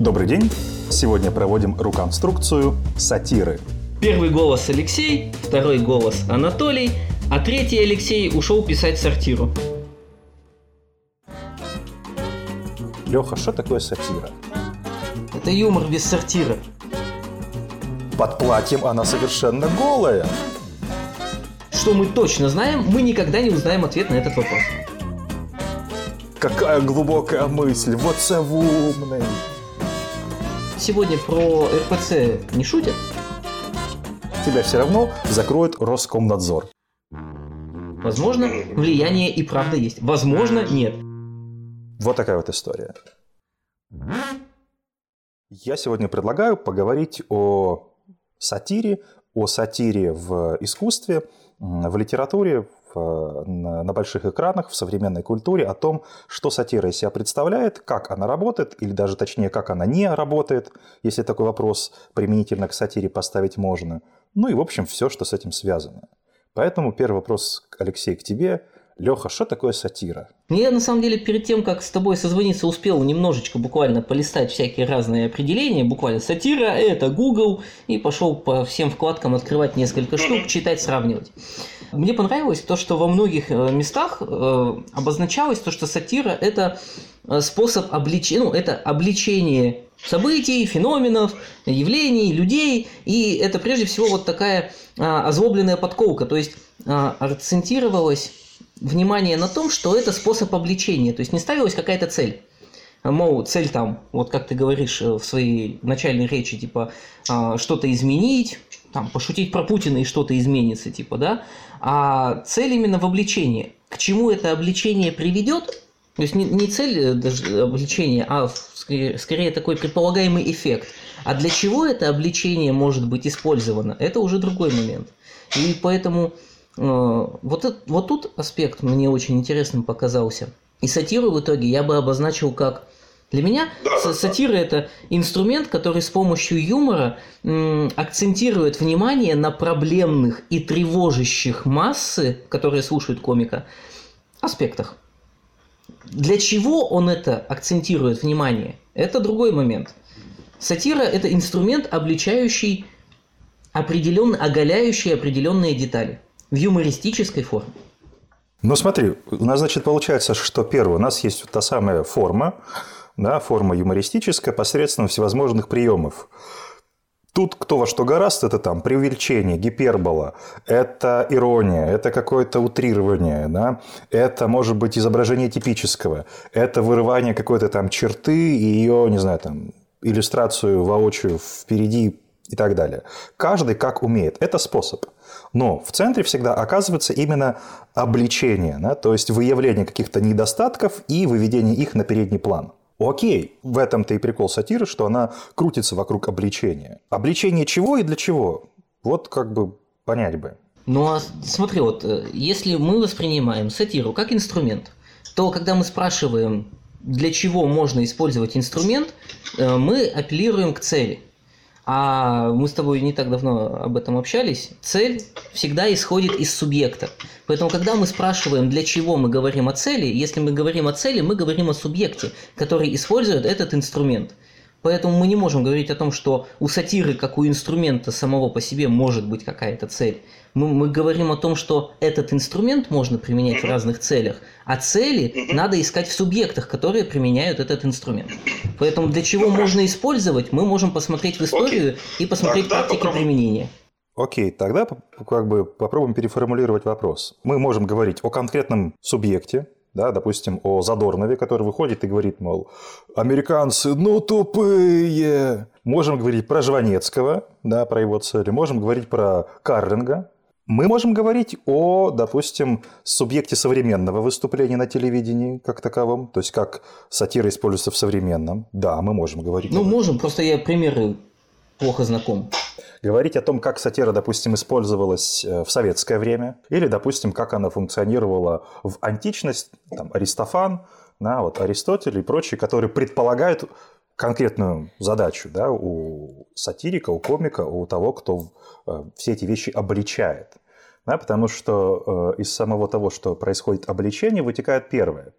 Добрый день. Сегодня проводим руконструкцию сатиры. Первый голос Алексей, второй голос Анатолий, а третий Алексей ушел писать сортиру. Леха, что такое сатира? Это юмор без сортира. Под платьем она совершенно голая. Что мы точно знаем, мы никогда не узнаем ответ на этот вопрос. Какая глубокая мысль, вот це умный. Сегодня про РПЦ не шутят? Тебя все равно закроет Роскомнадзор. Возможно, влияние и правда есть. Возможно, нет. Вот такая вот история. Я сегодня предлагаю поговорить о сатире, о сатире в искусстве, в литературе, в, на, на больших экранах, в современной культуре, о том, что сатира из себя представляет, как она работает, или даже точнее, как она не работает, если такой вопрос применительно к сатире поставить можно. Ну и, в общем, все, что с этим связано. Поэтому первый вопрос, Алексей, к тебе. Леха, что такое сатира? Ну, я, на самом деле, перед тем, как с тобой созвониться, успел немножечко буквально полистать всякие разные определения. Буквально сатира – это Google. И пошел по всем вкладкам открывать несколько штук, читать, сравнивать. Мне понравилось то, что во многих э, местах э, обозначалось то, что сатира – это э, способ обличения, ну, это обличение событий, феноменов, явлений, людей. И это прежде всего вот такая а, озлобленная подколка. То есть а, акцентировалось внимание на том, что это способ обличения. То есть не ставилась какая-то цель. Мол, цель там, вот как ты говоришь в своей начальной речи, типа а, что-то изменить, там, пошутить про Путина и что-то изменится, типа, да, а цель именно в обличении. К чему это обличение приведет? То есть не, не цель э, даже обличения, а скорее, скорее такой предполагаемый эффект. А для чего это обличение может быть использовано, это уже другой момент. И поэтому э, вот, это, вот тут аспект мне очень интересным показался. И сатиру в итоге я бы обозначил как для меня да, сатира да. это инструмент, который с помощью юмора акцентирует внимание на проблемных и тревожащих массы, которые слушают комика, аспектах. Для чего он это акцентирует внимание? Это другой момент. Сатира это инструмент, обличающий определенно, оголяющий определенные детали в юмористической форме. Ну смотри, у нас, значит, получается, что первое, у нас есть та самая форма, да, форма юмористическая посредством всевозможных приемов. Тут кто во что гораст, это там преувеличение, гипербола, это ирония, это какое-то утрирование, да? это может быть изображение типического, это вырывание какой-то там черты и ее, не знаю, там, иллюстрацию воочию впереди и так далее. Каждый как умеет. Это способ. Но в центре всегда оказывается именно обличение, да? то есть выявление каких-то недостатков и выведение их на передний план. Окей, в этом-то и прикол сатиры, что она крутится вокруг обличения. Обличение чего и для чего? Вот как бы понять бы. Ну а смотри, вот э, если мы воспринимаем сатиру как инструмент, то когда мы спрашиваем, для чего можно использовать инструмент, э, мы апеллируем к цели. А мы с тобой не так давно об этом общались. Цель всегда исходит из субъекта. Поэтому, когда мы спрашиваем, для чего мы говорим о цели, если мы говорим о цели, мы говорим о субъекте, который использует этот инструмент. Поэтому мы не можем говорить о том, что у сатиры, как у инструмента самого по себе, может быть какая-то цель. Мы, мы говорим о том, что этот инструмент можно применять в разных целях, а цели надо искать в субъектах, которые применяют этот инструмент. Поэтому для чего можно использовать, мы можем посмотреть в историю и посмотреть практики применения. Окей, тогда как бы попробуем переформулировать вопрос. Мы можем говорить о конкретном субъекте, да, допустим, о Задорнове, который выходит и говорит, мол, американцы, ну тупые. Можем говорить про Жванецкого, да, про его цели, можем говорить про Карлинга, мы можем говорить о, допустим, субъекте современного выступления на телевидении как таковом, то есть как сатира используется в современном. Да, мы можем говорить. Ну, можем, просто я примеры плохо знаком. Говорить о том, как сатира, допустим, использовалась э, в советское время, или, допустим, как она функционировала в античность, там, Аристофан, да, вот Аристотель и прочие, которые предполагают конкретную задачу да, у сатирика, у комика, у того, кто э, все эти вещи обличает. Да, потому что э, из самого того, что происходит обличение, вытекает первое.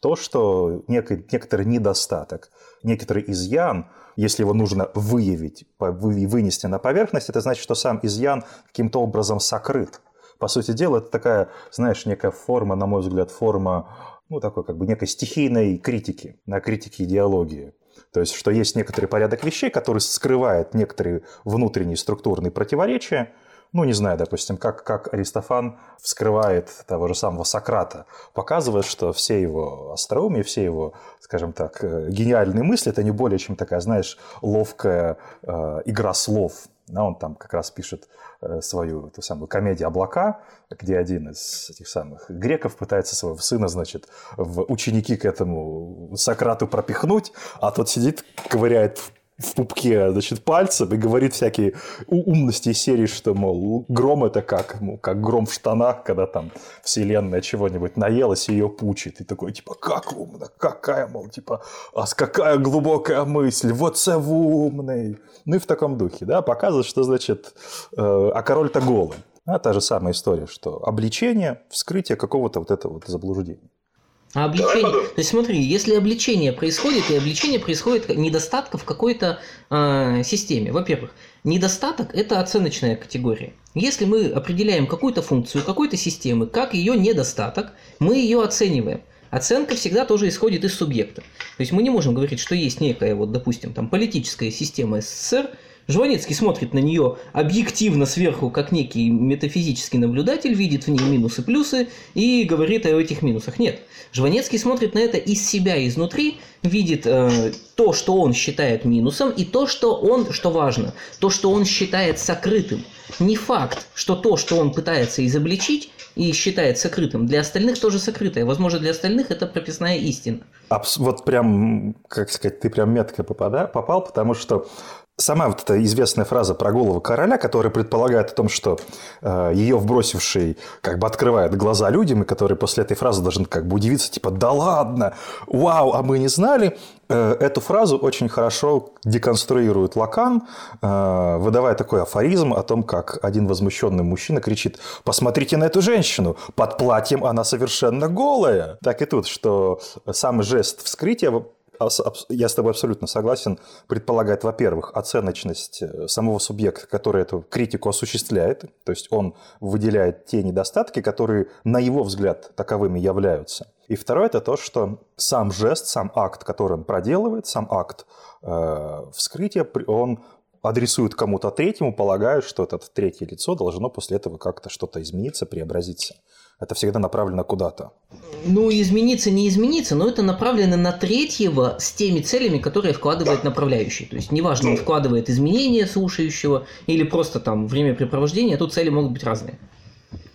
То, что некий, некоторый недостаток, некоторый изъян, если его нужно выявить, вынести на поверхность, это значит, что сам изъян каким-то образом сокрыт. По сути дела, это такая, знаешь, некая форма, на мой взгляд, форма ну, такой как бы некой стихийной критики, на критике идеологии. То есть, что есть некоторый порядок вещей, который скрывает некоторые внутренние структурные противоречия, ну, не знаю, допустим, как, как Аристофан вскрывает того же самого Сократа, показывает, что все его остроумие, все его, скажем так, э, гениальные мысли – это не более чем такая, знаешь, ловкая э, игра слов. Да, он там как раз пишет э, свою ту самую комедию «Облака», где один из этих самых греков пытается своего сына, значит, в ученики к этому Сократу пропихнуть, а тот сидит, ковыряет в пупке, значит, пальцем и говорит всякие умности из серии, что, мол, гром это как, ну, как гром в штанах, когда там вселенная чего-нибудь наелась и ее пучит. И такой, типа, как умно, какая, мол, типа, а какая глубокая мысль, вот це умный. Ну и в таком духе, да, показывает, что, значит, э, а король-то голый. А та же самая история, что обличение, вскрытие какого-то вот этого вот заблуждения. А обличение, то есть смотри, если обличение происходит, и обличение происходит недостатка в какой-то э, системе. Во-первых, недостаток – это оценочная категория. Если мы определяем какую-то функцию какой-то системы как ее недостаток, мы ее оцениваем. Оценка всегда тоже исходит из субъекта. То есть мы не можем говорить, что есть некая, вот, допустим, там, политическая система СССР, Жванецкий смотрит на нее объективно сверху, как некий метафизический наблюдатель, видит в ней минусы, плюсы и говорит о этих минусах. Нет. Жванецкий смотрит на это из себя, изнутри, видит э, то, что он считает минусом, и то, что он, что важно, то, что он считает сокрытым. Не факт, что то, что он пытается изобличить и считает сокрытым, для остальных тоже сокрытое. Возможно, для остальных это прописная истина. Вот прям, как сказать, ты прям метко попал, потому что Сама вот эта известная фраза про голову короля, которая предполагает о том, что э, ее вбросивший как бы открывает глаза людям, и которые после этой фразы должны как бы удивиться, типа, да ладно, вау, а мы не знали. Э, эту фразу очень хорошо деконструирует Лакан, э, выдавая такой афоризм о том, как один возмущенный мужчина кричит, посмотрите на эту женщину, под платьем она совершенно голая. Так и тут, что сам жест вскрытия я с тобой абсолютно согласен, предполагает, во-первых, оценочность э, самого субъекта, который эту критику осуществляет, то есть он выделяет те недостатки, которые, на его взгляд, таковыми являются. И второе – это то, что сам жест, сам акт, который он проделывает, сам акт э, вскрытия, он адресует кому-то третьему, полагая, что это третье лицо должно после этого как-то что-то измениться, преобразиться это всегда направлено куда-то. Ну, измениться, не измениться, но это направлено на третьего с теми целями, которые вкладывает да. направляющий. То есть, неважно, он ну. вкладывает изменения слушающего или просто там времяпрепровождение, тут цели могут быть разные.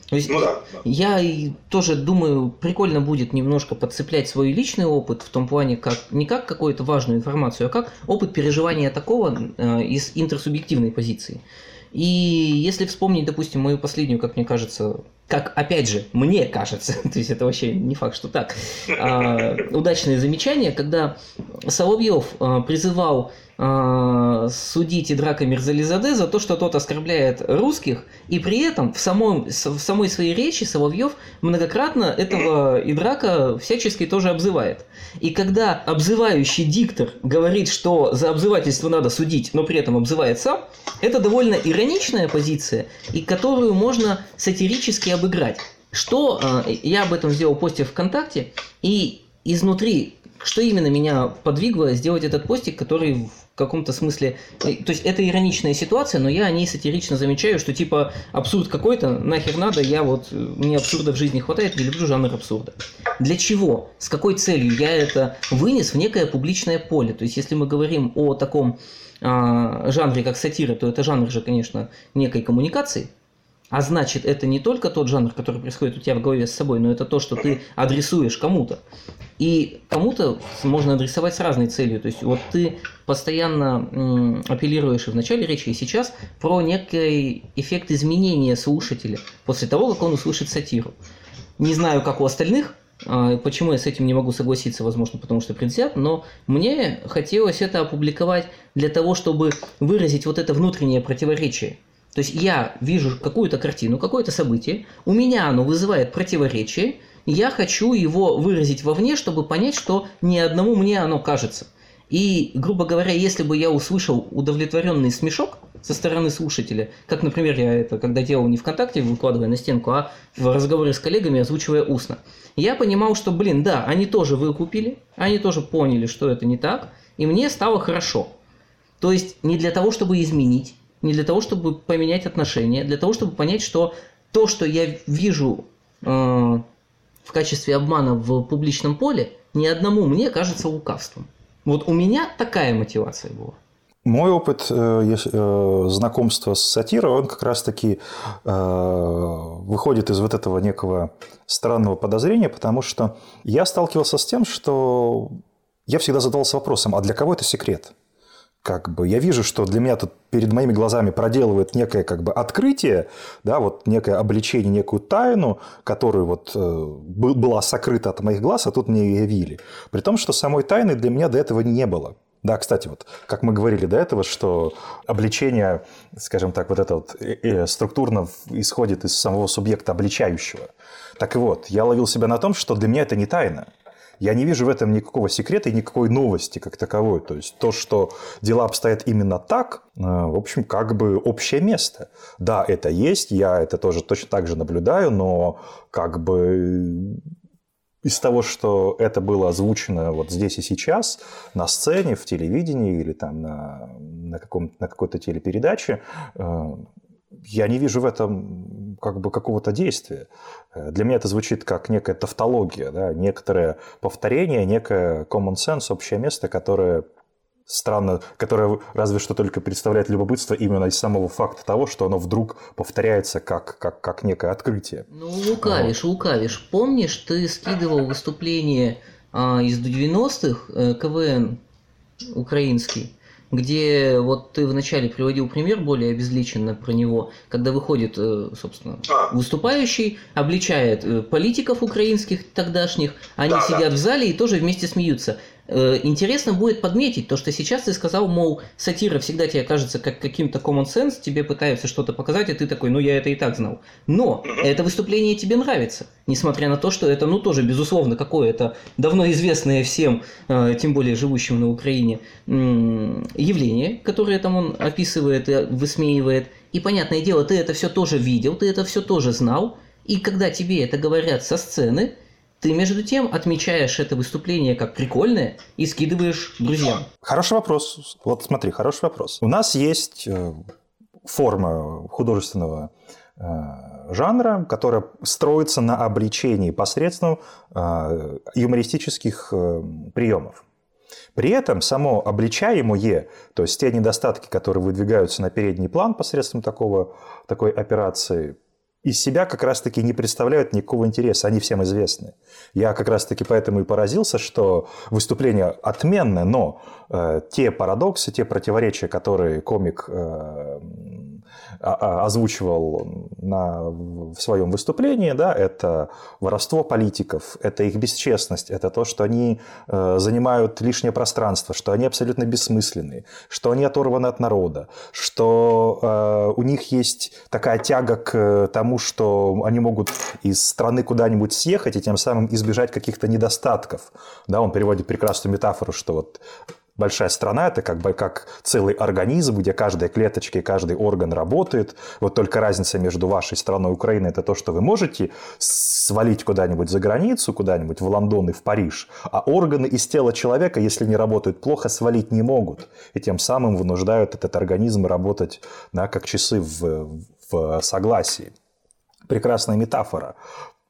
То есть ну, да, да. я тоже думаю, прикольно будет немножко подцеплять свой личный опыт в том плане, как не как какую-то важную информацию, а как опыт переживания такого э, из интерсубъективной позиции. И если вспомнить, допустим, мою последнюю, как мне кажется, как, опять же, мне кажется, то есть это вообще не факт, что так, а, удачное замечание, когда Соловьев а, призывал а, судить Идрака Мирзализаде за то, что тот оскорбляет русских, и при этом в, самом, в самой своей речи Соловьев многократно этого Идрака всячески тоже обзывает. И когда обзывающий диктор говорит, что за обзывательство надо судить, но при этом обзывает сам, это довольно ироничная позиция, и которую можно сатирически обыграть. Что а, я об этом сделал посте ВКонтакте, и изнутри что именно меня подвигло сделать этот постик, который в каком-то смысле... То есть это ироничная ситуация, но я о ней сатирично замечаю, что типа абсурд какой-то, нахер надо, я вот... Мне абсурда в жизни хватает, я люблю жанр абсурда. Для чего? С какой целью я это вынес в некое публичное поле? То есть если мы говорим о таком а, жанре, как сатира, то это жанр же, конечно, некой коммуникации, а значит, это не только тот жанр, который происходит у тебя в голове с собой, но это то, что ты адресуешь кому-то. И кому-то можно адресовать с разной целью. То есть вот ты постоянно апеллируешь и в начале речи, и сейчас про некий эффект изменения слушателя после того, как он услышит сатиру. Не знаю, как у остальных, а, Почему я с этим не могу согласиться, возможно, потому что предвзят, но мне хотелось это опубликовать для того, чтобы выразить вот это внутреннее противоречие. То есть я вижу какую-то картину, какое-то событие, у меня оно вызывает противоречие, я хочу его выразить вовне, чтобы понять, что ни одному мне оно кажется. И, грубо говоря, если бы я услышал удовлетворенный смешок со стороны слушателя, как, например, я это когда делал не ВКонтакте, выкладывая на стенку, а в разговоре с коллегами, озвучивая устно, я понимал, что, блин, да, они тоже выкупили, они тоже поняли, что это не так, и мне стало хорошо. То есть не для того, чтобы изменить, не для того, чтобы поменять отношения, а для того, чтобы понять, что то, что я вижу э, в качестве обмана в публичном поле, ни одному мне кажется лукавством. Вот у меня такая мотивация была. Мой опыт э, э, знакомства с сатирой, он как раз-таки э, выходит из вот этого некого странного подозрения, потому что я сталкивался с тем, что я всегда задавался вопросом, а для кого это секрет? Как бы я вижу, что для меня тут перед моими глазами проделывает некое как бы открытие, да, вот некое обличение, некую тайну, которая вот э, была сокрыта от моих глаз, а тут мне ее явили. При том, что самой тайны для меня до этого не было. Да, кстати, вот как мы говорили до этого, что обличение, скажем так, вот это вот э, э, структурно исходит из самого субъекта обличающего. Так вот, я ловил себя на том, что для меня это не тайна. Я не вижу в этом никакого секрета и никакой новости как таковой. То есть то, что дела обстоят именно так, э, в общем, как бы общее место. Да, это есть, я это тоже точно так же наблюдаю, но как бы из того, что это было озвучено вот здесь и сейчас, на сцене, в телевидении или там на, на, каком, на какой-то телепередаче, э, я не вижу в этом как бы какого-то действия. Э, для меня это звучит как некая тавтология, да, некоторое повторение, некое common sense, общее место, которое странно, которое разве что только представляет любопытство именно из самого факта того, что оно вдруг повторяется как, как, как некое открытие. Ну, лукавишь, вот. лукавишь. Помнишь, ты скидывал выступление а, из 90-х э, КВН украинский, где вот ты вначале приводил пример более обезличенно про него, когда выходит, э, собственно, а. выступающий, обличает э, политиков украинских тогдашних, они да, сидят да. в зале и тоже вместе смеются. Э, интересно будет подметить то, что сейчас ты сказал, мол, сатира всегда тебе кажется как каким-то common sense, тебе пытаются что-то показать, и ты такой, ну я это и так знал. Но это выступление тебе нравится, несмотря на то, что это, ну тоже, безусловно, какое-то давно известное всем, э, тем более живущим на Украине, явление, которое там он описывает и высмеивает. И, понятное дело, ты это все тоже видел, ты это все тоже знал, и когда тебе это говорят со сцены, ты между тем отмечаешь это выступление как прикольное и скидываешь друзьям. Хороший вопрос. Вот смотри, хороший вопрос. У нас есть э, форма художественного э, жанра, которая строится на обличении посредством э, юмористических приемов. При этом само обличаемое, то есть те недостатки, которые выдвигаются на передний план посредством такого, такой операции, из себя как раз-таки не представляют никакого интереса, они всем известны. Я как раз-таки поэтому и поразился, что выступление отменное, но э, те парадоксы, те противоречия, которые комик э, озвучивал на, в своем выступлении, да, это воровство политиков, это их бесчестность, это то, что они э, занимают лишнее пространство, что они абсолютно бессмысленные, что они оторваны от народа, что э, у них есть такая тяга к тому, что они могут из страны куда-нибудь съехать и тем самым избежать каких-то недостатков. Да, он переводит прекрасную метафору, что вот большая страна – это как бы как целый организм, где каждая клеточка и каждый орган работает. Вот только разница между вашей страной и Украиной – это то, что вы можете свалить куда-нибудь за границу, куда-нибудь в Лондон и в Париж, а органы из тела человека, если не работают плохо, свалить не могут. И тем самым вынуждают этот организм работать да, как часы в, в согласии. Прекрасная метафора.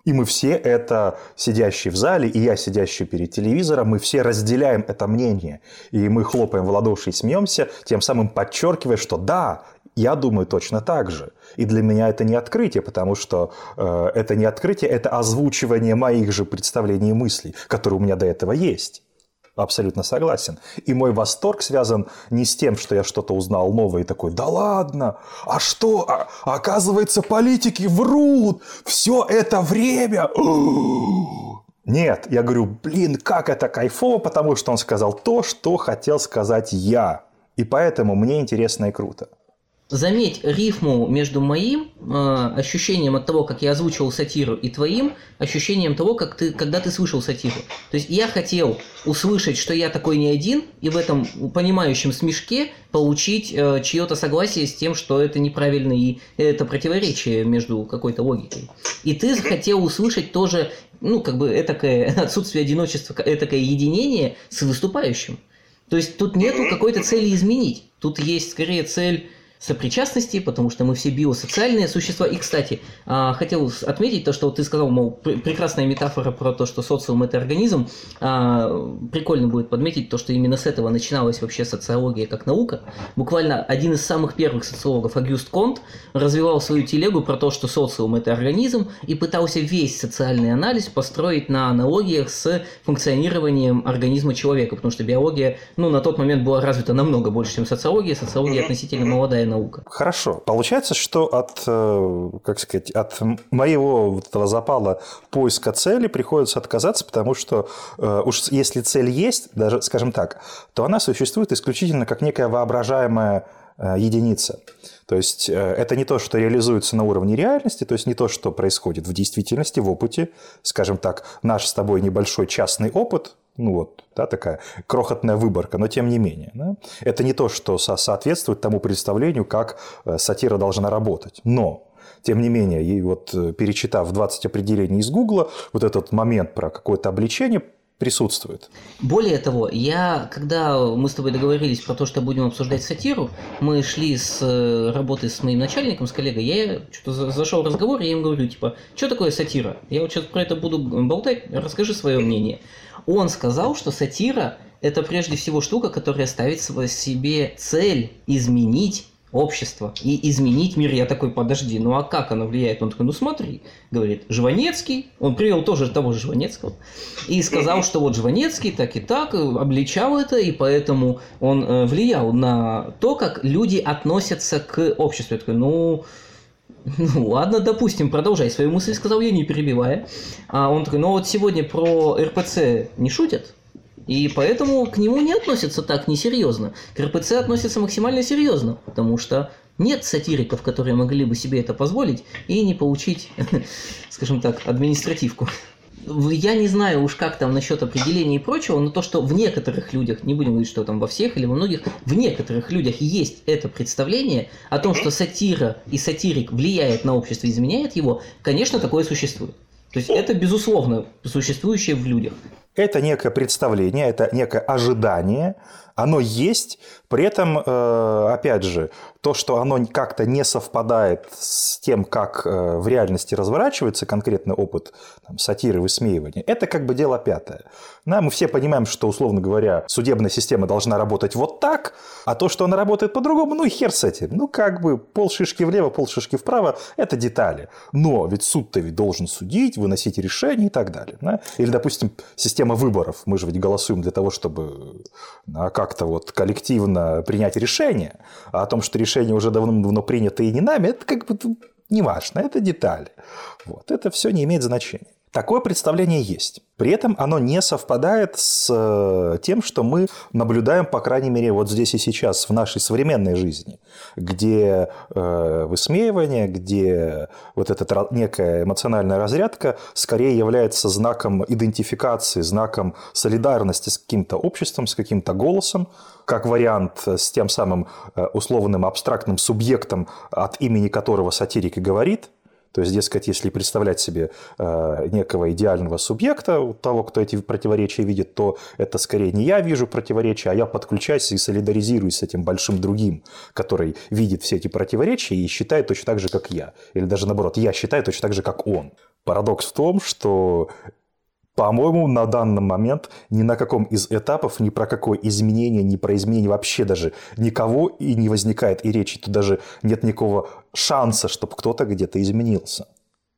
И мы все это, сидящие в зале, и я, сидящий перед телевизором, мы все разделяем это мнение. И мы хлопаем в ладоши и смеемся, тем самым подчеркивая, что да, я думаю точно так же. И для меня это не открытие, потому что э, это не открытие, это озвучивание моих же представлений и мыслей, которые у меня до этого есть. Абсолютно согласен. И мой восторг связан не с тем, что я что-то узнал новое и такой, да ладно, а что, а, оказывается, политики врут, все это время. Нет, я говорю, блин, как это кайфово, потому что он сказал то, что хотел сказать я. И поэтому мне интересно и круто. Заметь рифму между моим э, ощущением от того, как я озвучивал сатиру, и твоим ощущением того, как ты, когда ты слышал сатиру. То есть я хотел услышать, что я такой не один, и в этом понимающем смешке получить э, чье-то согласие с тем, что это неправильно и это противоречие между какой-то логикой. И ты захотел услышать тоже, ну, как бы, этакое отсутствие одиночества, этакое единение с выступающим. То есть тут нету какой-то цели изменить. Тут есть скорее цель сопричастности, потому что мы все биосоциальные существа. И, кстати, а, хотел отметить то, что ты сказал, мол, прекрасная метафора про то, что социум – это организм. А, прикольно будет подметить то, что именно с этого начиналась вообще социология как наука. Буквально один из самых первых социологов, Агюст Конт, развивал свою телегу про то, что социум – это организм, и пытался весь социальный анализ построить на аналогиях с функционированием организма человека, потому что биология, ну, на тот момент была развита намного больше, чем социология. Социология относительно молодая наука. Хорошо. Получается, что от, э, как сказать, от моего вот этого запала поиска цели приходится отказаться, потому что э, уж если цель есть, даже, скажем так, то она существует исключительно как некая воображаемая э, единица. То есть это не то, что реализуется на уровне реальности, то есть не то, что происходит в действительности, в опыте. Скажем так, наш с тобой небольшой частный опыт, ну вот, да, такая крохотная выборка, но тем не менее. Да? Это не то, что со соответствует тому представлению, как э, сатира должна работать. Но тем не менее, и вот э, перечитав 20 определений из Гугла, вот этот момент про какое-то обличение присутствует. Более того, я, когда мы с тобой договорились про то, что будем обсуждать сатиру, мы шли с э, работы с моим начальником, с коллегой, я что-то зашел в разговор, я им говорю, типа, что такое сатира? Я вот сейчас про это буду болтать, расскажи свое мнение. Он сказал, что сатира – это прежде всего штука, которая ставит себе цель изменить общество и изменить мир. Я такой, подожди, ну а как оно влияет? Он такой, ну смотри, говорит, Жванецкий, он привел тоже того же Жванецкого, и сказал, что вот Жванецкий так и так обличал это, и поэтому он э, влиял на то, как люди относятся к обществу. Я такой, ну, ну ладно, допустим, продолжай свою мысль, сказал я, не перебивая. А он такой, ну вот сегодня про РПЦ не шутят, и поэтому к нему не относятся так несерьезно. К РПЦ относятся максимально серьезно, потому что нет сатириков, которые могли бы себе это позволить и не получить, скажем так, административку я не знаю уж как там насчет определения и прочего, но то, что в некоторых людях, не будем говорить, что там во всех или во многих, в некоторых людях есть это представление о том, что сатира и сатирик влияет на общество, изменяет его, конечно, такое существует. То есть это, безусловно, существующее в людях. Это некое представление, это некое ожидание, оно есть, при этом, э, опять же, то, что оно как-то не совпадает с тем, как э, в реальности разворачивается конкретный опыт там, сатиры, высмеивания, это как бы дело пятое. Да, мы все понимаем, что, условно говоря, судебная система должна работать вот так, а то, что она работает по-другому, ну и хер с этим. Ну, как бы пол шишки влево, пол шишки вправо – это детали. Но ведь суд-то ведь должен судить, выносить решения и так далее. Да? Или, допустим, система выборов. Мы же ведь голосуем для того, чтобы а как-то вот коллективно принять решение. О том, что решение уже давно-давно принято и не нами, это как бы не важно, это детали. Вот. Это все не имеет значения. Такое представление есть. При этом оно не совпадает с э, тем, что мы наблюдаем, по крайней мере, вот здесь и сейчас, в нашей современной жизни, где э, высмеивание, где вот эта некая эмоциональная разрядка скорее является знаком идентификации, знаком солидарности с каким-то обществом, с каким-то голосом, как вариант с тем самым э, условным абстрактным субъектом, от имени которого сатирик и говорит – то есть, дескать, если представлять себе э, некого идеального субъекта, того, кто эти противоречия видит, то это скорее не я вижу противоречия, а я подключаюсь и солидаризируюсь с этим большим другим, который видит все эти противоречия и считает точно так же, как я. Или даже наоборот, я считаю точно так же, как он. Парадокс в том, что по-моему, на данный момент ни на каком из этапов, ни про какое изменение, ни про изменение вообще даже никого и не возникает и речи. Тут даже нет никакого шанса, чтобы кто-то где-то изменился.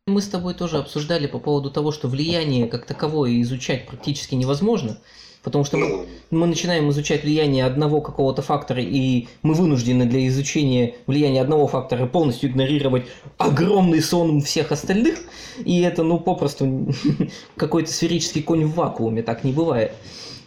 Мы с тобой тоже обсуждали по поводу того, что влияние как таковое изучать практически невозможно. Потому что мы, мы начинаем изучать влияние одного какого-то фактора, и мы вынуждены для изучения влияния одного фактора полностью игнорировать огромный сон всех остальных. И это, ну, попросту какой-то сферический конь в вакууме, так не бывает.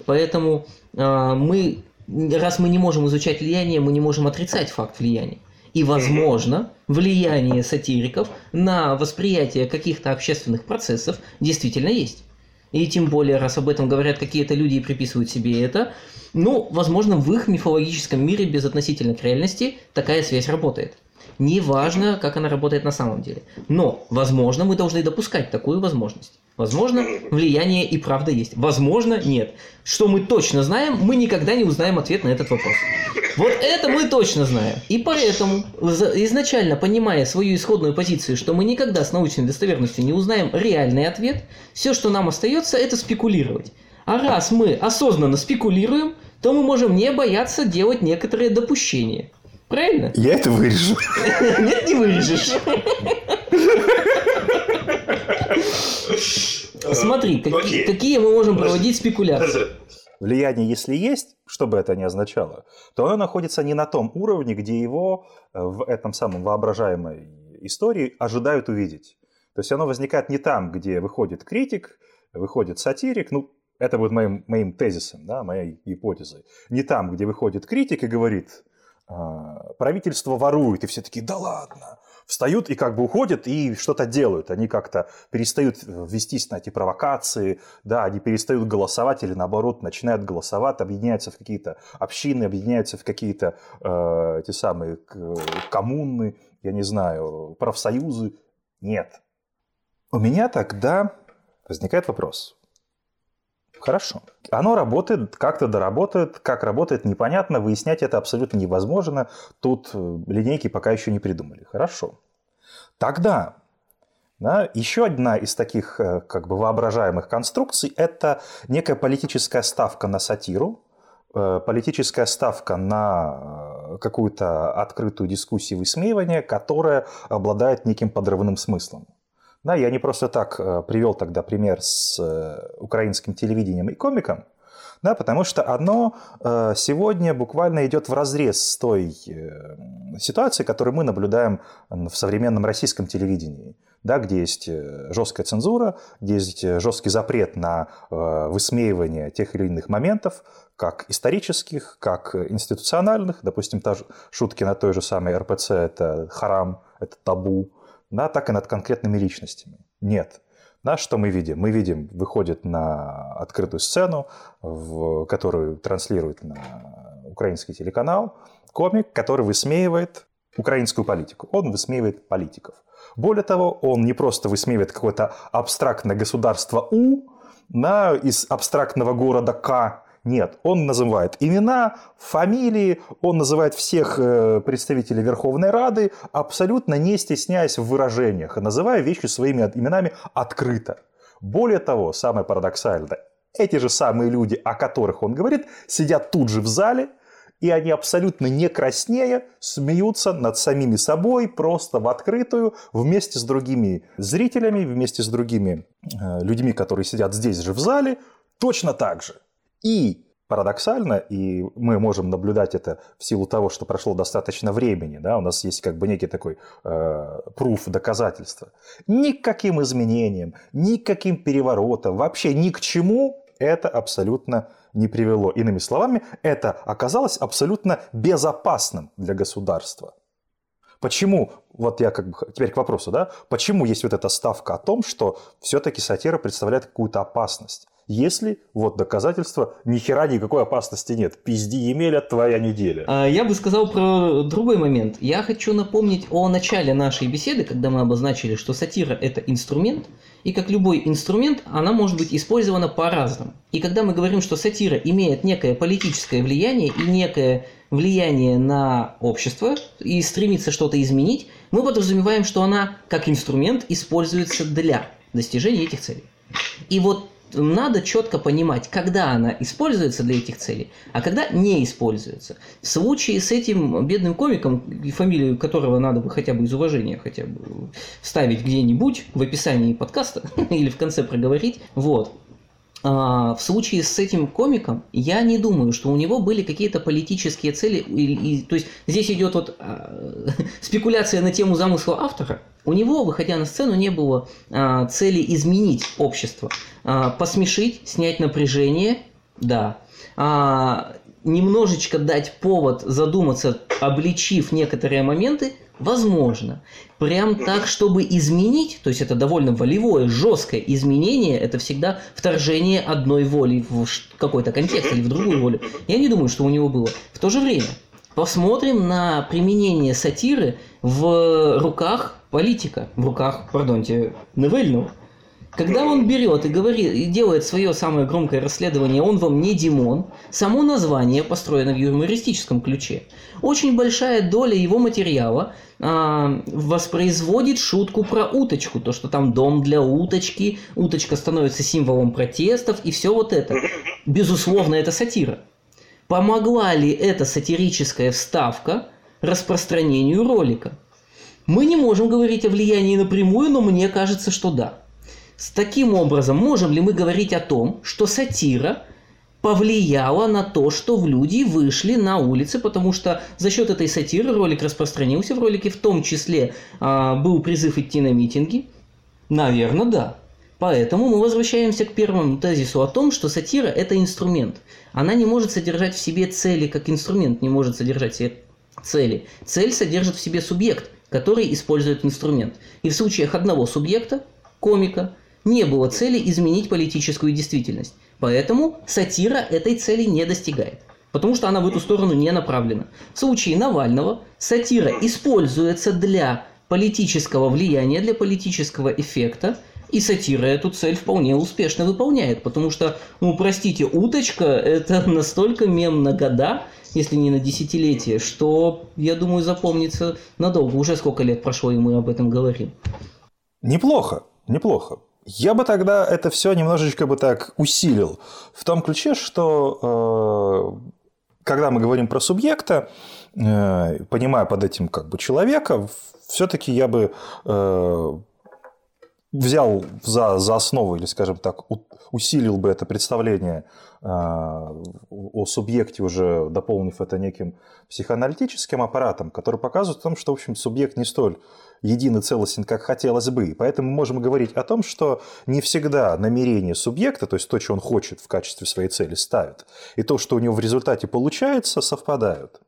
Поэтому э, мы, раз мы не можем изучать влияние, мы не можем отрицать факт влияния. И, возможно, влияние сатириков на восприятие каких-то общественных процессов действительно есть. И тем более, раз об этом говорят какие-то люди и приписывают себе это, ну, возможно, в их мифологическом мире без относительно к реальности такая связь работает. Неважно, как она работает на самом деле. Но, возможно, мы должны допускать такую возможность. Возможно, влияние и правда есть. Возможно, нет. Что мы точно знаем, мы никогда не узнаем ответ на этот вопрос. Вот это мы точно знаем. И поэтому, изначально понимая свою исходную позицию, что мы никогда с научной достоверностью не узнаем реальный ответ, все, что нам остается, это спекулировать. А раз мы осознанно спекулируем, то мы можем не бояться делать некоторые допущения. Правильно? Я это вырежу. Нет, не вырежешь. Смотри, какие, какие мы можем проводить спекуляции. Влияние, если есть, что бы это ни означало, то оно находится не на том уровне, где его э, в этом самом воображаемой истории ожидают увидеть. То есть оно возникает не там, где выходит критик, выходит сатирик, ну, это будет моим, моим тезисом, да, моей гипотезой. Не там, где выходит критик и говорит, правительство ворует, и все такие, да ладно, встают и как бы уходят и что-то делают. Они как-то перестают вестись на эти провокации, да, они перестают голосовать или наоборот начинают голосовать, объединяются в какие-то общины, объединяются в какие-то э, эти самые коммуны, я не знаю, профсоюзы. Нет. У меня тогда возникает вопрос. Хорошо. Оно работает, как-то доработает, как работает, непонятно, выяснять это абсолютно невозможно. Тут э, линейки пока еще не придумали. Хорошо. Тогда да, еще одна из таких э, как бы воображаемых конструкций – это некая политическая ставка на сатиру, э, политическая ставка на какую-то открытую дискуссию и высмеивание, которая обладает неким подрывным смыслом. Да, я не просто так э, привел тогда пример с э, украинским телевидением и комиком, да, потому что оно э, сегодня буквально идет в разрез с той ситуацией, которую мы наблюдаем в современном российском телевидении, да, где есть жесткая цензура, где есть жесткий запрет на высмеивание тех или иных моментов, как исторических, как институциональных. Допустим, та шутки на той же самой РПЦ – это харам, это табу, да, так и над конкретными личностями. Нет. Да, что мы видим? Мы видим, выходит на открытую сцену, в, которую транслирует на украинский телеканал, комик, который высмеивает украинскую политику. Он высмеивает политиков. Более того, он не просто высмеивает какое-то абстрактное государство У, да, из абстрактного города К, нет, он называет имена, фамилии, он называет всех э, представителей Верховной Рады, абсолютно не стесняясь в выражениях, называя вещи своими именами открыто. Более того, самое парадоксальное, эти же самые люди, о которых он говорит, сидят тут же в зале, и они абсолютно не краснея смеются над самими собой просто в открытую вместе с другими зрителями, вместе с другими э, людьми, которые сидят здесь же в зале, точно так же. И парадоксально, и мы можем наблюдать это в силу того, что прошло достаточно времени, да, у нас есть как бы некий такой э, пруф, доказательства. Никаким изменениям, никаким переворотам, вообще ни к чему это абсолютно не привело. Иными словами, это оказалось абсолютно безопасным для государства. Почему, вот я как бы теперь к вопросу, да, почему есть вот эта ставка о том, что все-таки сатира представляет какую-то опасность? Если вот доказательства, ни хера никакой опасности нет. Пизди Емеля, твоя неделя. А, я бы сказал про другой момент. Я хочу напомнить о начале нашей беседы, когда мы обозначили, что сатира – это инструмент, и как любой инструмент, она может быть использована по-разному. И когда мы говорим, что сатира имеет некое политическое влияние и некое влияние на общество и стремится что-то изменить, мы подразумеваем, что она как инструмент используется для достижения этих целей. И вот надо четко понимать, когда она используется для этих целей, а когда не используется. В случае с этим бедным комиком, фамилию которого надо бы хотя бы из уважения хотя бы вставить где-нибудь в описании подкаста или в конце проговорить, вот, в случае с этим комиком я не думаю, что у него были какие-то политические цели. И, и, то есть здесь идет вот а, спекуляция на тему замысла автора. У него, выходя на сцену, не было а, цели изменить общество, а, посмешить, снять напряжение, да. А, немножечко дать повод задуматься, обличив некоторые моменты, возможно. Прям так, чтобы изменить, то есть это довольно волевое, жесткое изменение, это всегда вторжение одной воли в какой-то контекст или в другую волю. Я не думаю, что у него было. В то же время, посмотрим на применение сатиры в руках политика, в руках, пардонте, Невельного. Когда он берет и говорит, и делает свое самое громкое расследование, он вам не Димон, само название построено в юмористическом ключе. Очень большая доля его материала а, воспроизводит шутку про уточку, то, что там дом для уточки, уточка становится символом протестов и все вот это. Безусловно, это сатира. Помогла ли эта сатирическая вставка распространению ролика? Мы не можем говорить о влиянии напрямую, но мне кажется, что да. С таким образом, можем ли мы говорить о том, что сатира повлияла на то, что в люди вышли на улицы, потому что за счет этой сатиры ролик распространился, в ролике в том числе а, был призыв идти на митинги? Наверное, да. Поэтому мы возвращаемся к первому тезису о том, что сатира – это инструмент. Она не может содержать в себе цели, как инструмент не может содержать в себе цели. Цель содержит в себе субъект, который использует инструмент. И в случаях одного субъекта, комика, не было цели изменить политическую действительность. Поэтому сатира этой цели не достигает. Потому что она в эту сторону не направлена. В случае Навального сатира используется для политического влияния, для политического эффекта, и сатира эту цель вполне успешно выполняет, потому что, ну, простите, уточка – это настолько мем на года, если не на десятилетие, что, я думаю, запомнится надолго. Уже сколько лет прошло, и мы об этом говорим. Неплохо, неплохо. Я бы тогда это все немножечко бы так усилил. В том ключе, что э, когда мы говорим про субъекта, э, понимая под этим как бы человека, все-таки я бы э, взял за, за основу, или, скажем так, усилил бы это представление о субъекте, уже дополнив это неким психоаналитическим аппаратом, который показывает о том, что, в общем, субъект не столь единый целостен, как хотелось бы. поэтому мы можем говорить о том, что не всегда намерение субъекта, то есть то, что он хочет в качестве своей цели ставит, и то, что у него в результате получается, совпадают.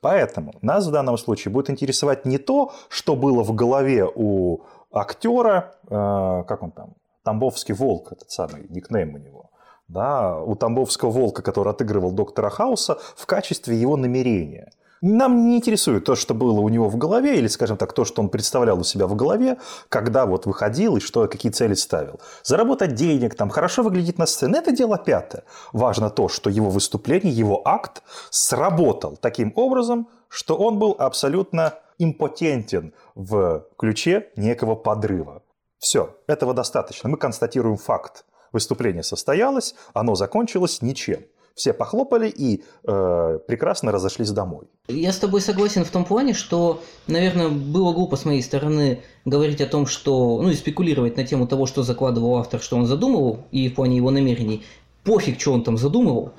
Поэтому нас в данном случае будет интересовать не то, что было в голове у актера, э, как он там, Тамбовский волк, этот самый никнейм у него, да, у Тамбовского волка, который отыгрывал доктора Хауса, в качестве его намерения. Нам не интересует то, что было у него в голове, или, скажем так, то, что он представлял у себя в голове, когда вот выходил и что, какие цели ставил. Заработать денег, там, хорошо выглядеть на сцене – это дело пятое. Важно то, что его выступление, его акт сработал таким образом, что он был абсолютно импотентен в ключе некого подрыва. Все, этого достаточно. Мы констатируем факт. Выступление состоялось, оно закончилось ничем все похлопали и э, прекрасно разошлись домой. Я с тобой согласен в том плане, что, наверное, было глупо с моей стороны говорить о том, что, ну и спекулировать на тему того, что закладывал автор, что он задумывал, и в плане его намерений. Пофиг, что он там задумывал.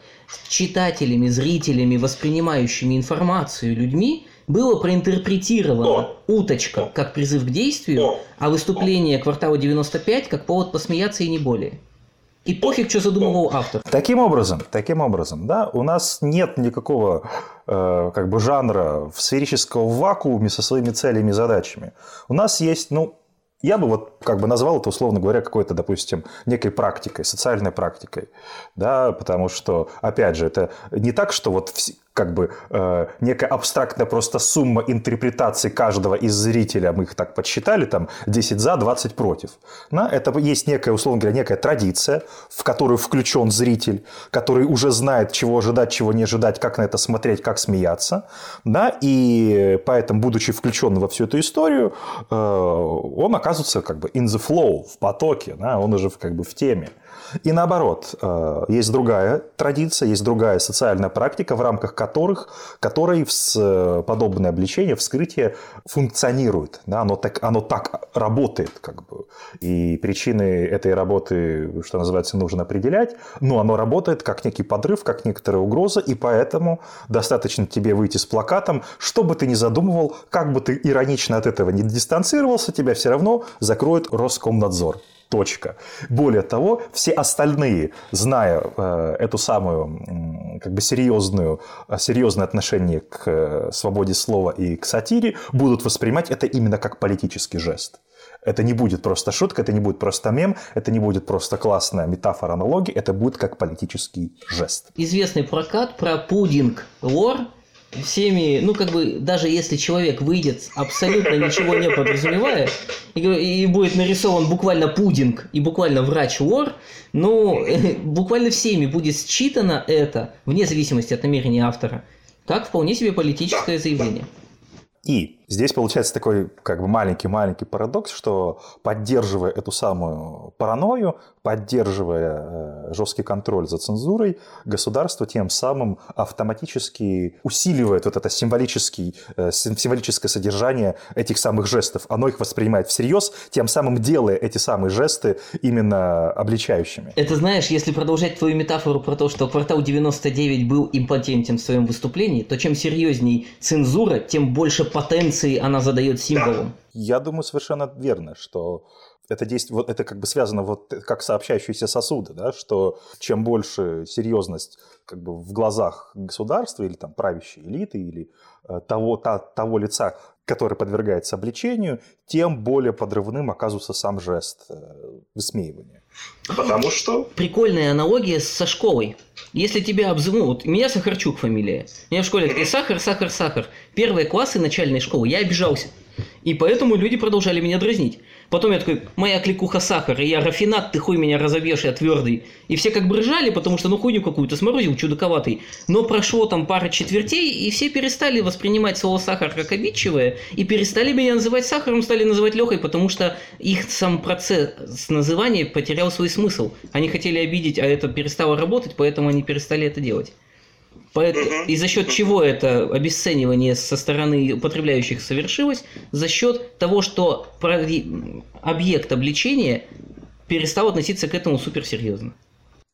Читателями, зрителями, воспринимающими информацию людьми было проинтерпретировано уточка как призыв к действию, а выступление квартала 95 как повод посмеяться и не более. И пофиг, что задумывал автор. Таким образом, таким образом, да, у нас нет никакого э, как бы жанра в сферического вакууме со своими целями и задачами. У нас есть, ну, я бы вот как бы назвал это, условно говоря, какой-то, допустим, некой практикой, социальной практикой, да, потому что, опять же, это не так, что вот как бы э, некая абстрактная просто сумма интерпретаций каждого из зрителя, мы их так подсчитали, там 10 за, 20 против. Да? Это есть некая, условно говоря, некая традиция, в которую включен зритель, который уже знает, чего ожидать, чего не ожидать, как на это смотреть, как смеяться. Да? И поэтому, будучи включенным во всю эту историю, э, он оказывается как бы in the flow, в потоке, да? он уже как бы в теме. И наоборот, э, есть другая традиция, есть другая социальная практика, в рамках которых, которой в подобное обличение, вскрытие функционирует. Да, оно, так, оно так работает. Как бы. И причины этой работы, что называется, нужно определять. Но оно работает как некий подрыв, как некоторая угроза. И поэтому достаточно тебе выйти с плакатом, что бы ты ни задумывал, как бы ты иронично от этого не дистанцировался, тебя все равно закроет Роскомнадзор. Точка. Более того, все остальные, зная э, эту самую как бы серьезную, серьезное отношение к э, свободе слова и к сатире, будут воспринимать это именно как политический жест. Это не будет просто шутка, это не будет просто мем, это не будет просто классная метафора, аналогия, это будет как политический жест. Известный прокат про пудинг лор всеми, ну как бы даже если человек выйдет абсолютно ничего не подразумевая и, и будет нарисован буквально пудинг и буквально врач лор, ну буквально всеми будет считано это, вне зависимости от намерения автора, как вполне себе политическое заявление. И здесь получается такой как бы маленький-маленький парадокс, что поддерживая эту самую паранойю, поддерживая э, жесткий контроль за цензурой, государство тем самым автоматически усиливает вот это символический, э, символическое содержание этих самых жестов. Оно их воспринимает всерьез, тем самым делая эти самые жесты именно обличающими. Это знаешь, если продолжать твою метафору про то, что квартал 99 был импотентен в своем выступлении, то чем серьезней цензура, тем больше потенции она задает символом. Я думаю совершенно верно, что это действие, вот это как бы связано вот как сообщающиеся сосуды, да, что чем больше серьезность как бы в глазах государства или там правящей элиты или э, того, та, того лица, который подвергается обличению, тем более подрывным оказывается сам жест э, высмеивания. Потому что... Прикольная аналогия со школой. Если тебя обзовут... Вот, меня Сахарчук фамилия. Меня в школе такие сахар, сахар, сахар. Первые классы начальной школы. Я обижался. И поэтому люди продолжали меня дразнить. Потом я такой, моя кликуха сахар, и я рафинат, ты хуй меня разобьешь, я твердый. И все как бы ржали, потому что ну хуйню какую-то сморозил, чудаковатый. Но прошло там пара четвертей, и все перестали воспринимать слово сахар как обидчивое, и перестали меня называть сахаром, стали называть Лехой, потому что их сам процесс называния потерял свой смысл. Они хотели обидеть, а это перестало работать, поэтому они перестали это делать. Поэтому, и за счет чего это обесценивание со стороны употребляющих совершилось? За счет того, что объект обличения перестал относиться к этому суперсерьезно.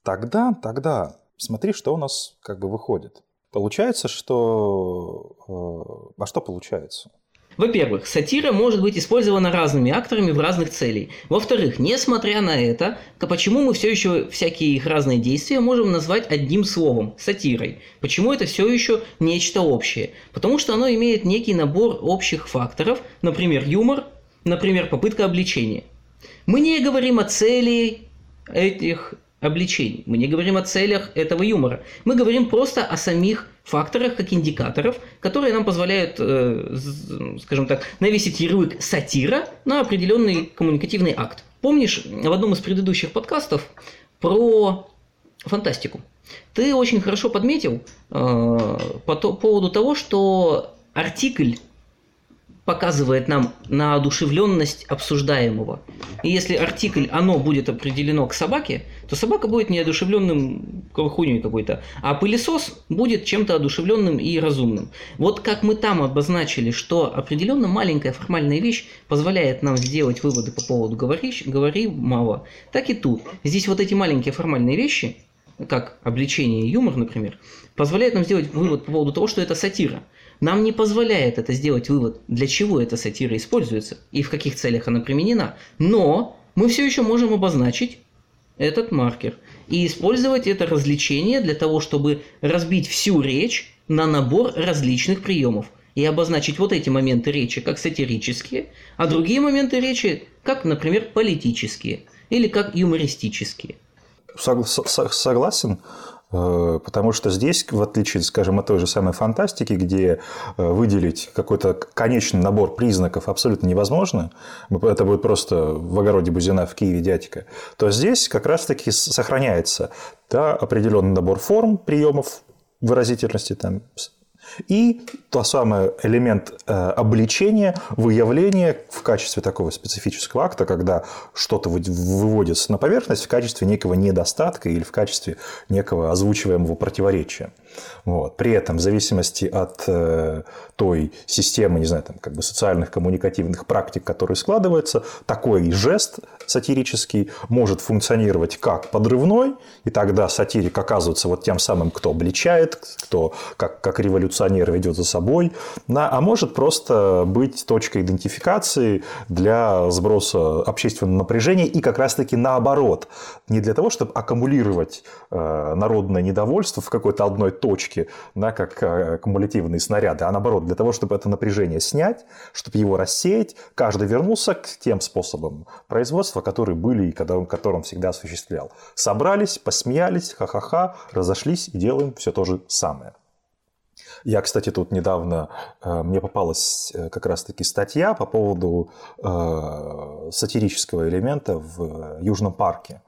Тогда, тогда, смотри, что у нас как бы выходит. Получается, что... Э, а что получается? Во-первых, сатира может быть использована разными акторами в разных целей. Во-вторых, несмотря на это, почему мы все еще всякие их разные действия можем назвать одним словом – сатирой? Почему это все еще нечто общее? Потому что оно имеет некий набор общих факторов, например, юмор, например, попытка обличения. Мы не говорим о цели этих обличений. Мы не говорим о целях этого юмора. Мы говорим просто о самих факторах, как индикаторов, которые нам позволяют, э, скажем так, навесить ярлык сатира на определенный коммуникативный акт. Помнишь, в одном из предыдущих подкастов про фантастику ты очень хорошо подметил э, по поводу того, что артикль показывает нам на одушевленность обсуждаемого. И если артикль «оно» будет определено к собаке, то собака будет неодушевленным хуйней какой-то, а пылесос будет чем-то одушевленным и разумным. Вот как мы там обозначили, что определенно маленькая формальная вещь позволяет нам сделать выводы по поводу говори, говори мало, так и тут. Здесь вот эти маленькие формальные вещи, как обличение и юмор, например, позволяют нам сделать вывод по поводу того, что это сатира – нам не позволяет это сделать вывод, для чего эта сатира используется и в каких целях она применена. Но мы все еще можем обозначить этот маркер и использовать это развлечение для того, чтобы разбить всю речь на набор различных приемов и обозначить вот эти моменты речи как сатирические, а другие моменты речи как, например, политические или как юмористические. Согласен. Э, потому что здесь, в отличие, скажем, от той же самой фантастики, где э, выделить какой-то конечный набор признаков абсолютно невозможно, это будет просто в огороде Бузина в Киеве дядька, то здесь как раз-таки сохраняется да, определенный набор форм, приемов выразительности, там, и то самое элемент э, обличения, выявления в качестве такого специфического акта, когда что-то выводится на поверхность в качестве некого недостатка или в качестве некого озвучиваемого противоречия. Вот. При этом, в зависимости от э, той системы, не знаю, там, как бы социальных коммуникативных практик, которые складываются, такой жест сатирический может функционировать как подрывной, и тогда сатирик оказывается вот тем самым, кто обличает, кто как, как революционер, ведет за собой, а может просто быть точкой идентификации для сброса общественного напряжения и как раз-таки наоборот. Не для того, чтобы аккумулировать э, народное недовольство в какой-то одной точке, да, как э, аккумулятивные снаряды, а наоборот, для того, чтобы это напряжение снять, чтобы его рассеять, каждый вернулся к тем способам производства, которые были и которые он всегда осуществлял. Собрались, посмеялись, ха-ха-ха, разошлись и делаем все то же самое. Я, кстати, тут недавно э, мне попалась э, как раз-таки статья по поводу сатирического элемента в Южном парке.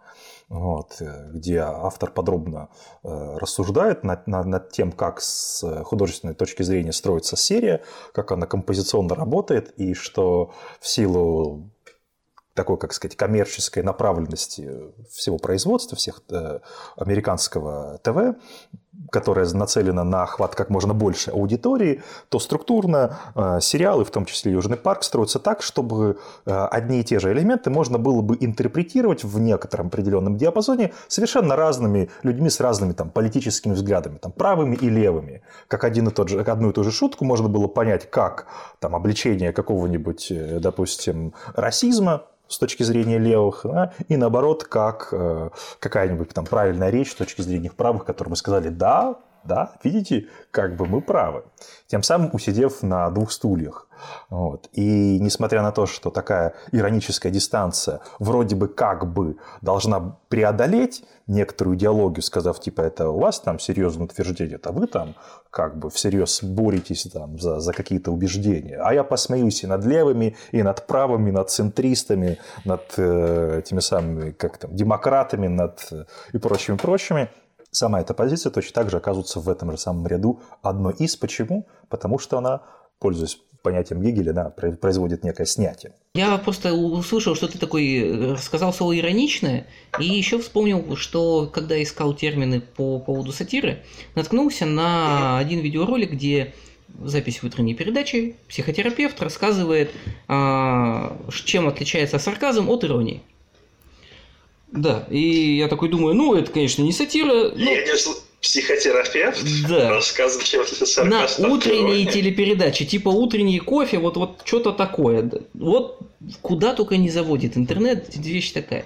Вот, где автор подробно рассуждает над, над, над тем, как с художественной точки зрения строится серия, как она композиционно работает, и что в силу такой, как сказать, коммерческой направленности всего производства, всех э, американского ТВ, которая нацелена на охват как можно больше аудитории, то структурно э, сериалы, в том числе «Южный парк», строятся так, чтобы э, одни и те же элементы можно было бы интерпретировать в некотором определенном диапазоне совершенно разными людьми с разными там, политическими взглядами, там, правыми и левыми. Как один и тот же, одну и ту же шутку можно было понять как там, обличение какого-нибудь, допустим, расизма, с точки зрения левых, да, и наоборот, как э, какая-нибудь там правильная речь с точки зрения правых, которые мы сказали, да, да, видите, как бы мы правы. Тем самым усидев на двух стульях. Вот. И несмотря на то, что такая ироническая дистанция вроде бы как бы должна преодолеть некоторую идеологию, сказав, типа, это у вас там серьезное утверждение, а вы там как бы всерьез боретесь там за, за какие-то убеждения. А я посмеюсь и над левыми, и над правыми, над центристами, над э, теми самыми, как там, демократами, над э, и прочими-прочими сама эта позиция точно так же оказывается в этом же самом ряду одной из. Почему? Потому что она, пользуясь понятием Гегеля, да, производит некое снятие. Я просто услышал, что ты такой э, рассказал слово ироничное, и еще вспомнил, что когда искал термины по поводу сатиры, наткнулся на один видеоролик, где запись утренней передаче психотерапевт рассказывает, а, чем отличается сарказм от иронии. Да, и я такой думаю, ну, это, конечно, не сатира. Но... Я не психотерапевт да. рассказывает, чем это сарказм. На утренние телепередачи, типа утренний кофе, вот, вот что-то такое. Вот куда только не заводит интернет, вещь такая.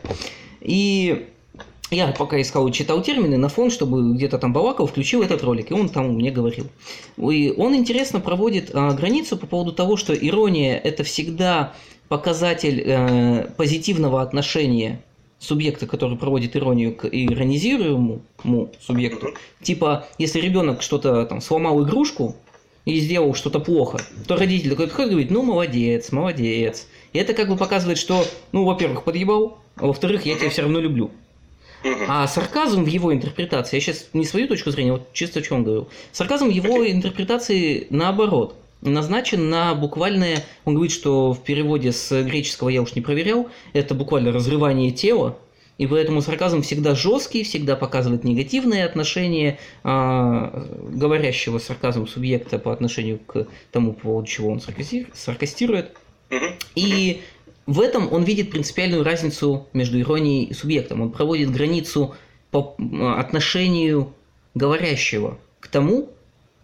И я пока искал и читал термины на фон, чтобы где-то там Балаков включил этот ролик, и он там мне говорил. И он интересно проводит а, границу по поводу того, что ирония – это всегда показатель э, позитивного отношения субъекта, который проводит иронию к иронизируемому субъекту. Типа, если ребенок что-то там сломал игрушку и сделал что-то плохо, то родитель такой подходит и говорит, ну молодец, молодец. И это как бы показывает, что, ну, во-первых, подъебал, а во-вторых, я тебя все равно люблю. А сарказм в его интерпретации, я сейчас не свою точку зрения, вот чисто о чем он говорил, сарказм в его интерпретации наоборот назначен на буквальное, он говорит, что в переводе с греческого я уж не проверял, это буквально разрывание тела, и поэтому сарказм всегда жесткий, всегда показывает негативные отношения а, говорящего сарказм субъекта по отношению к тому, по поводу чего он саркастирует. И в этом он видит принципиальную разницу между иронией и субъектом. Он проводит границу по отношению говорящего к тому,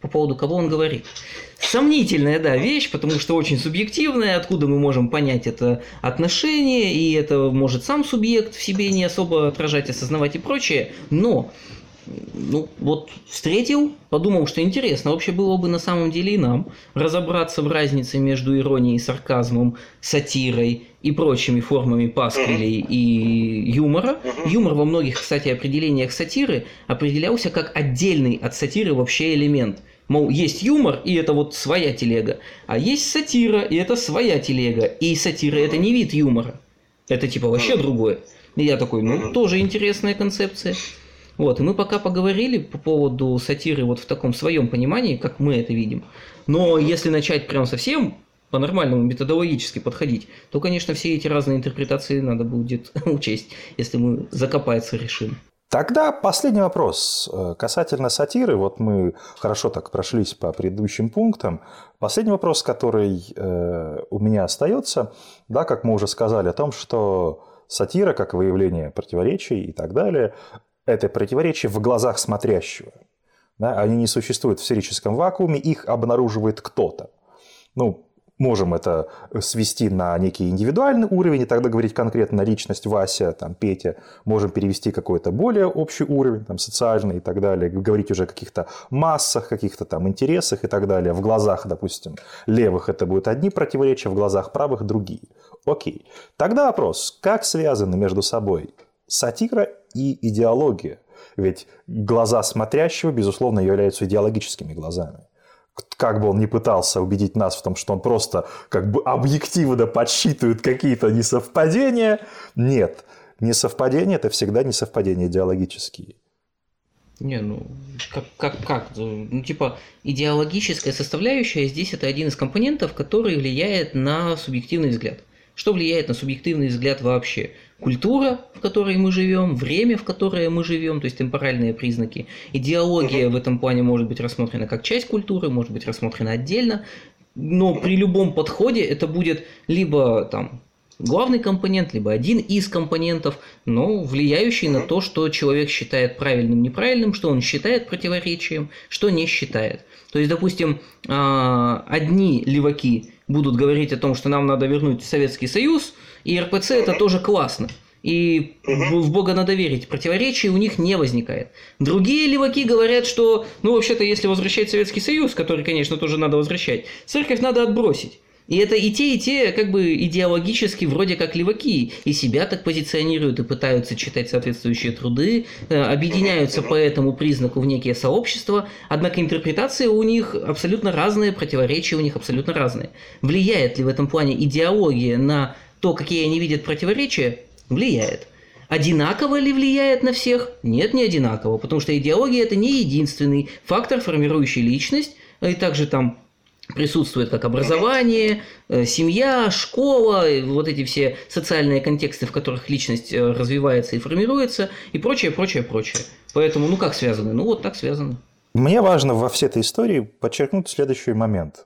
по поводу кого он говорит. Сомнительная, да, вещь, потому что очень субъективная, откуда мы можем понять это отношение, и это может сам субъект в себе не особо отражать, осознавать и прочее, но ну, вот встретил, подумал, что интересно. Вообще было бы на самом деле и нам разобраться в разнице между иронией, сарказмом, сатирой и прочими формами пасквилей и юмора. Юмор во многих, кстати, определениях сатиры определялся как отдельный от сатиры вообще элемент. Мол, есть юмор, и это вот своя телега, а есть сатира, и это своя телега. И сатира это не вид юмора. Это типа вообще другое. И я такой, ну, тоже интересная концепция. Вот, и мы пока поговорили по поводу сатиры вот в таком своем понимании, как мы это видим. Но если начать прям совсем по-нормальному методологически подходить, то, конечно, все эти разные интерпретации надо будет учесть, если мы закопаться решим. Тогда последний вопрос э, касательно сатиры. Вот мы хорошо так прошлись по предыдущим пунктам. Последний вопрос, который э, у меня остается, да, как мы уже сказали, о том, что сатира, как выявление противоречий и так далее, это противоречие в глазах смотрящего. Да? Они не существуют в сферическом вакууме, их обнаруживает кто-то. Ну, можем это свести на некий индивидуальный уровень и тогда говорить конкретно личность Вася, там, Петя. Можем перевести какой-то более общий уровень, там, социальный и так далее. Говорить уже о каких-то массах, каких-то там интересах и так далее. В глазах, допустим, левых это будут одни противоречия, в глазах правых другие. Окей. Тогда вопрос, как связаны между собой сатира и идеология? Ведь глаза смотрящего, безусловно, являются идеологическими глазами как бы он ни пытался убедить нас в том, что он просто как бы объективно подсчитывает какие-то несовпадения, нет. Несовпадения – это всегда несовпадения идеологические. Не, ну, как, как, как? Ну, типа, идеологическая составляющая здесь это один из компонентов, который влияет на субъективный взгляд. Что влияет на субъективный взгляд вообще? Культура, в которой мы живем, время, в которое мы живем, то есть темпоральные признаки. Идеология в этом плане может быть рассмотрена как часть культуры, может быть рассмотрена отдельно, но при любом подходе это будет либо там главный компонент, либо один из компонентов, но влияющий на то, что человек считает правильным, неправильным, что он считает противоречием, что не считает. То есть, допустим, а, одни леваки будут говорить о том, что нам надо вернуть Советский Союз, и РПЦ это тоже классно. И в Бога надо верить, противоречий у них не возникает. Другие леваки говорят, что, ну, вообще-то, если возвращать Советский Союз, который, конечно, тоже надо возвращать, церковь надо отбросить. И это и те, и те как бы идеологически вроде как леваки. И себя так позиционируют, и пытаются читать соответствующие труды, э, объединяются по этому признаку в некие сообщества. Однако интерпретации у них абсолютно разные, противоречия у них абсолютно разные. Влияет ли в этом плане идеология на то, какие они видят противоречия? Влияет. Одинаково ли влияет на всех? Нет, не одинаково, потому что идеология это не единственный фактор, формирующий личность, и также там присутствует как образование, э, семья, школа, вот эти все социальные контексты, в которых личность э, развивается и формируется, и прочее, прочее, прочее. Поэтому, ну как связаны? Ну вот так связаны. Мне важно во всей этой истории подчеркнуть следующий момент.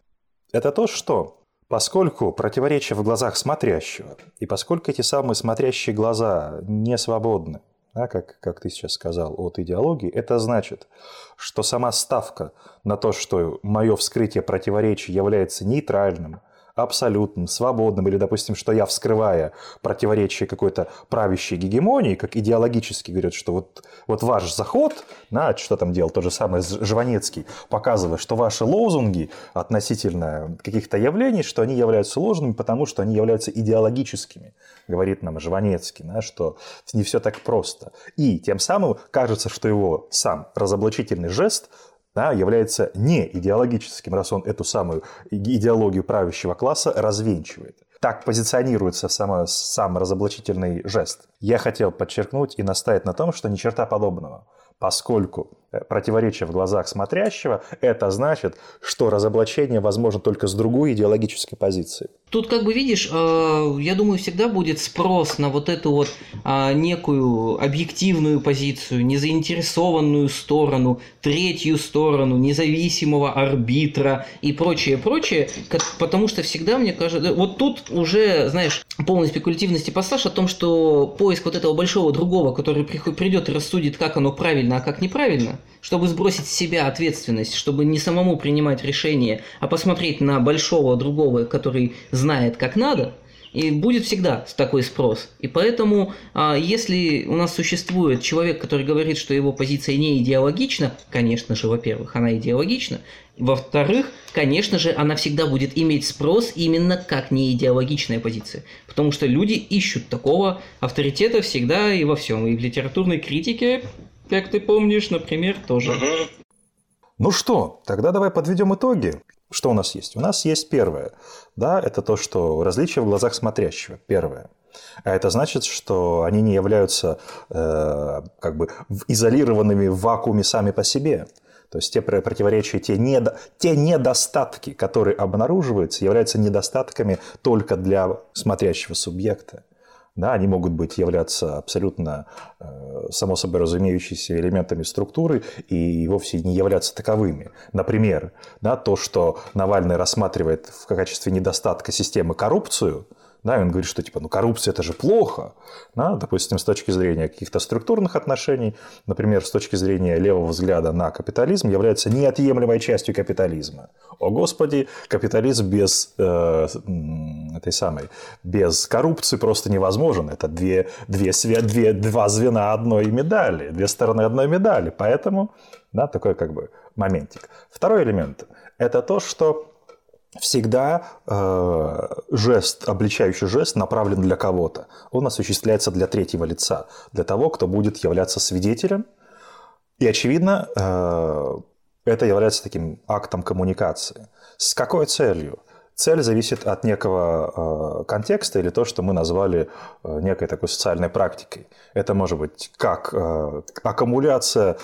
Это то, что Поскольку противоречие в глазах смотрящего, и поскольку эти самые смотрящие глаза не свободны, да, как, как ты сейчас сказал, от идеологии, это значит, что сама ставка на то, что мое вскрытие противоречий является нейтральным, абсолютным, свободным, или, допустим, что я, вскрывая противоречие какой-то правящей гегемонии, как идеологически говорят, что вот, вот ваш заход, да, что там делал тот же самый Жванецкий, показывая, что ваши лозунги относительно каких-то явлений, что они являются ложными, потому что они являются идеологическими, говорит нам Жванецкий, да, что не все так просто. И тем самым кажется, что его сам разоблачительный жест да, является не идеологическим, раз он эту самую идеологию правящего класса развенчивает. Так позиционируется само, сам разоблачительный жест. Я хотел подчеркнуть и настоять на том, что ни черта подобного поскольку противоречие в глазах смотрящего, это значит, что разоблачение возможно только с другой идеологической позиции. Тут, как бы видишь, э, я думаю, всегда будет спрос на вот эту вот а, некую объективную позицию, незаинтересованную сторону, третью сторону, независимого арбитра и прочее, прочее, потому что всегда, мне кажется, вот тут уже, знаешь, полной спекулятивности пассаж о том, что поиск вот этого большого другого, который придет и рассудит, как оно правильно, а как неправильно, чтобы сбросить с себя ответственность, чтобы не самому принимать решение, а посмотреть на большого другого, который знает, как надо, и будет всегда такой спрос. И поэтому, а, если у нас существует человек, который говорит, что его позиция не идеологична, конечно же, во-первых, она идеологична, во-вторых, конечно же, она всегда будет иметь спрос именно как не идеологичная позиция. Потому что люди ищут такого авторитета всегда и во всем. И в литературной критике, как ты помнишь, например, тоже. Ну что, тогда давай подведем итоги. Что у нас есть? У нас есть первое. Да, это то, что различие в глазах смотрящего. Первое. А это значит, что они не являются э, как бы изолированными в вакууме сами по себе. То есть те противоречия, те, недо, те недостатки, которые обнаруживаются, являются недостатками только для смотрящего субъекта. Да, они могут быть являться абсолютно э, само собой разумеющимися элементами структуры и вовсе не являться таковыми. Например, да, то, что Навальный рассматривает в качестве недостатка системы коррупцию, Да, и он говорит, что типа, ну, коррупция это же плохо. Да, допустим, с точки зрения каких-то структурных отношений, например, с точки зрения левого взгляда на капитализм, является неотъемлемой частью капитализма. О господи, капитализм без э, этой самой, без коррупции просто невозможен. Это две, две, две, два звена одной медали, две стороны одной медали. Поэтому, да, такой как бы моментик. Второй элемент – это то, что всегда э, жест, обличающий жест направлен для кого-то. Он осуществляется для третьего лица, для того, кто будет являться свидетелем. И, очевидно, э, это является таким актом коммуникации. С какой целью? Цель зависит от некого э, контекста или то, что мы назвали э, некой такой социальной практикой. Это может быть как э, аккумуляция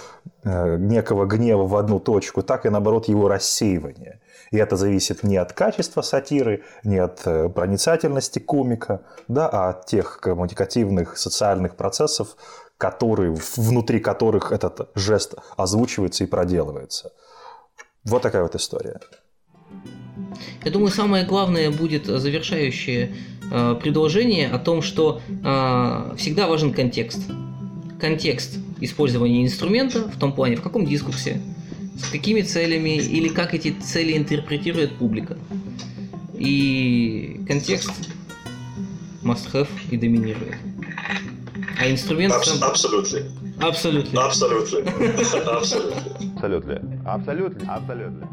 э, некого гнева в одну точку, так и наоборот его рассеивание. И это зависит не от качества сатиры, не от э, проницательности комика, да, а от тех коммуникативных социальных процессов, которые, внутри которых этот жест озвучивается и проделывается. Вот такая вот история. Я думаю, самое главное будет завершающее э, предложение о том, что э, всегда важен контекст. Контекст использования инструмента в том плане, в каком дискурсе, с какими целями или как эти цели интерпретирует публика. И контекст must have и доминирует. А инструмент... Абсолютно. Абсолютно. Абсолютно. Абсолютно. Абсолютно. Абсолютно. Абсолютно.